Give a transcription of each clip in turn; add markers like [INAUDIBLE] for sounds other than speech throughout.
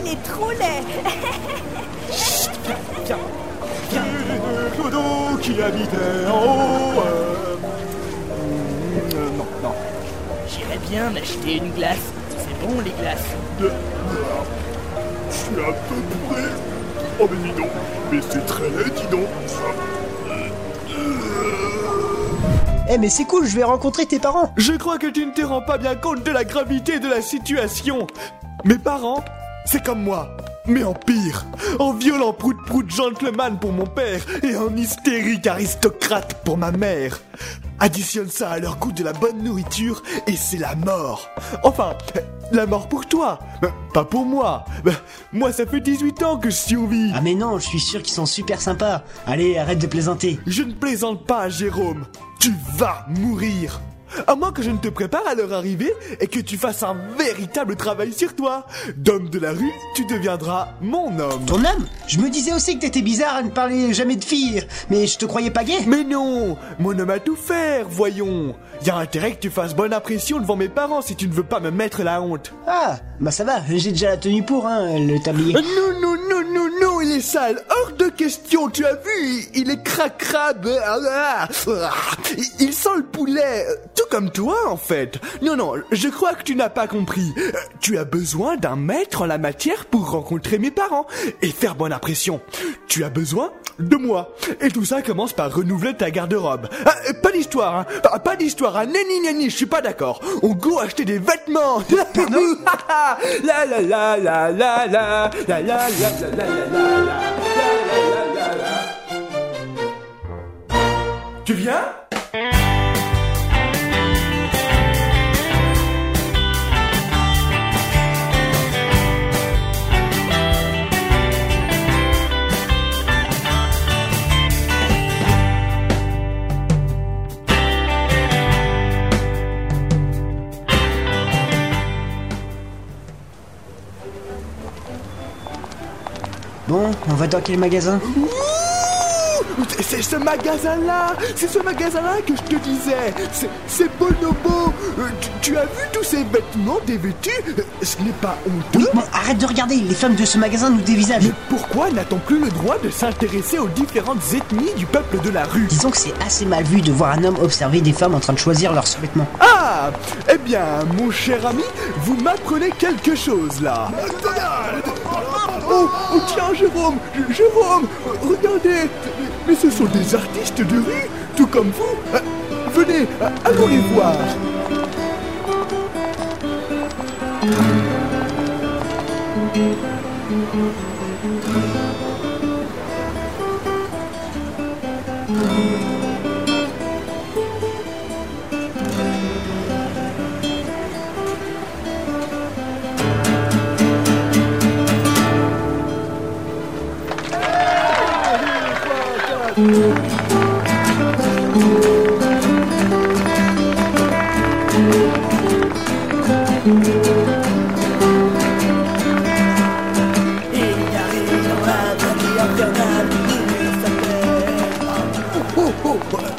qu'il est trop laid. Viens, viens. Clodo qui habitait en haut. euh, euh, non, non. J'irais bien m'acheter une glace. C'est bon les glaces. De... Je suis un peu bourré. Oh mais dis donc, mais c'est très laid, dis donc. Eh mais c'est cool, je vais rencontrer tes parents. Je crois que tu ne te rends pas bien compte de la gravité de la situation. Mes parents, c'est comme moi. Mais en pire, en violent prout-prout gentleman pour mon père et en hystérique aristocrate pour ma mère. Additionne ça à leur goût de la bonne nourriture et c'est la mort. Enfin, la mort pour toi, pas pour moi. Moi, ça fait 18 ans que je survis. Ah mais non, je suis sûr qu'ils sont super sympas. Allez, arrête de plaisanter. Je ne plaisante pas, Jérôme. Tu vas mourir. À moins que je ne te prépare à leur arrivée et que tu fasses un véritable travail sur toi. D'homme de la rue, tu deviendras mon homme. Ton homme? Je me disais aussi que t'étais bizarre à ne parler jamais de filles, mais je te croyais pas gay? Mais non, mon homme a tout faire, voyons. Y a intérêt que tu fasses bonne impression devant mes parents si tu ne veux pas me mettre la honte. Ah, bah ça va, j'ai déjà la tenue pour, hein, le tablier. Non, non, non, non, non, il est sale. Hors de question, tu as vu Il est cracrabe. Ah, ah, Il sent le poulet. Tout comme toi, en fait. Non, non, je crois que tu n'as pas compris. Euh, Tu as besoin d'un maître en la matière pour rencontrer mes parents et faire bonne impression. Tu as besoin de moi. Et tout ça commence par renouveler ta garde-robe. Ah, euh, pas d'histoire, hein. Pas, pas d'histoire, hein. Nani, nani, je suis pas d'accord. On go acheter des vêtements. la la la la la la la la la la la la la la la la la Tu viens? Bon, on va dans quel magasin C'est ce magasin-là C'est ce magasin-là que je te disais. C'est- Bonobo. Euh, tu, tu as vu tous ces vêtements dévêtus? Euh, Ce n'est pas honteux. Bon, arrête de regarder, les femmes de ce magasin nous dévisagent. Mais pourquoi n'a-t-on plus le droit de s'intéresser aux différentes ethnies du peuple de la rue? Disons que c'est assez mal vu de voir un homme observer des femmes en train de choisir leurs sous-vêtements. Ah! Eh bien, mon cher ami, vous m'apprenez quelque chose là Oh, oh tiens, Jérôme Jérôme Regardez Mais ce sont des artistes de rue, tout comme vous. Euh, Venez, euh, allons les voir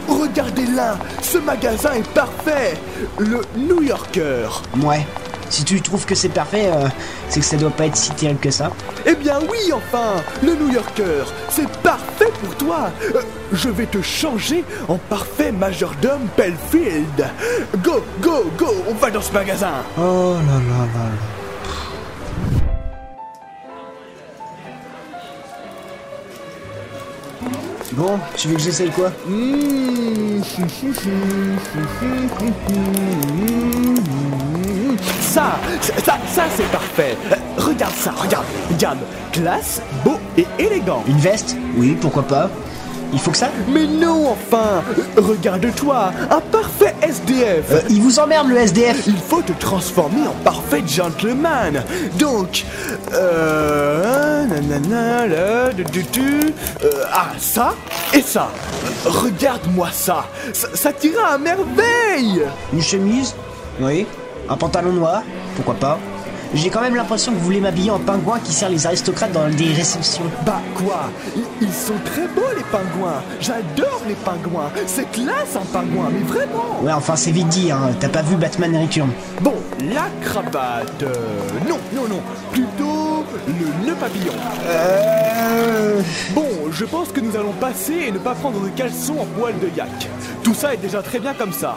Regardez là Ce magasin est parfait Le New Yorker Ouais. Si tu trouves que c'est parfait, euh, c'est que ça doit pas être si terrible que ça. Eh bien oui, enfin Le New Yorker C'est parfait pour toi Euh, Je vais te changer en parfait majordome Belfield Go, go, go On va dans ce magasin Oh là là là là. Bon, tu veux que j'essaye quoi Mmh. Ça, ça, ça c'est parfait Euh, Regarde ça, regarde, regarde Classe, beau et élégant Une veste Oui, pourquoi pas. Il faut que ça Mais non, enfin Regarde-toi, un parfait SDF Euh, Il vous emmerde le SDF Il faut te transformer en parfait gentleman. Donc, euh, nanana, là, du, du, du, euh, ah, ça et ça. Regarde-moi ça. ça. Ça t'ira à merveille. Une chemise Oui. Un pantalon noir Pourquoi pas j'ai quand même l'impression que vous voulez m'habiller en pingouin qui sert les aristocrates dans des réceptions. Bah quoi Ils- sont très beaux les pingouins. J'adore les pingouins. C'est classe un pingouin, mais vraiment. Ouais, enfin, c'est vite dit, hein. T'as pas vu Batman et Return. Bon, la cravate. euh, non, non, non. Plutôt le nœud papillon. Euh... Bon, je pense que nous allons passer et ne pas prendre de caleçon en poil de yak. Tout ça est déjà très bien comme ça.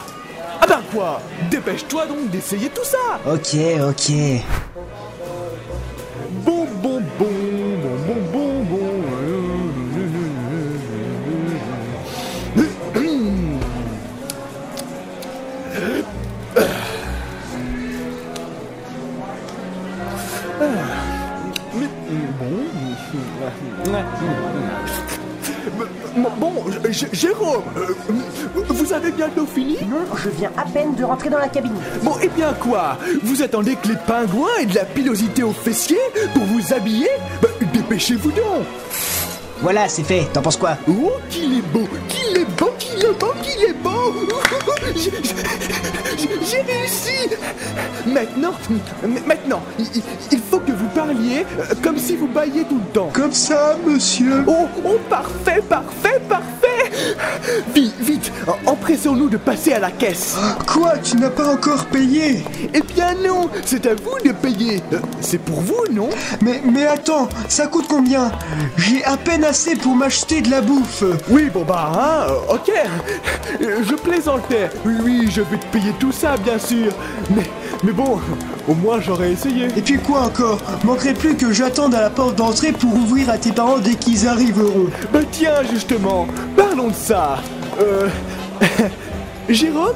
Ah ben quoi? Dépêche-toi donc d'essayer tout ça Ok, ok. Bon, bon, bon, bon, bon, bon, bon. Bon, bon, Jérôme, euh, vous avez bientôt fini Non, je viens à peine de rentrer dans la cabine. Bon, et bien quoi? Vous attendez que les pingouins aient de la pilosité aux fessiers pour vous habiller? Bah, Dépêchez-vous donc. Voilà, c'est fait. T'en penses quoi? Oh, qu'il est beau Qu'il est beau Qu'il est beau Qu'il est beau. [LAUGHS] J'ai- réussi. Maintenant, maintenant, il, il- il parliez euh, comme si vous bailliez tout le temps. Comme ça, monsieur. Oh, oh, parfait, parfait, parfait Vite, vite, empressons-nous de passer à la caisse. Quoi, tu n'as pas encore payé? Eh bien non, c'est à vous de payer. Euh, c'est pour vous, non? Mais, mais attends, ça coûte combien? J'ai à peine assez pour m'acheter de la bouffe. Oui, bon bah, hein, ok. Euh, Je plaisantais. Oui, oui, je vais te payer tout ça, bien sûr. Mais, mais bon, au moins j'aurais essayé. Et puis quoi encore? Manquerait plus que j'attende à la porte d'entrée pour ouvrir à tes parents dès qu'ils arriveront. Bah tiens, justement, parlons de ça. Euh... [LAUGHS] Jérôme,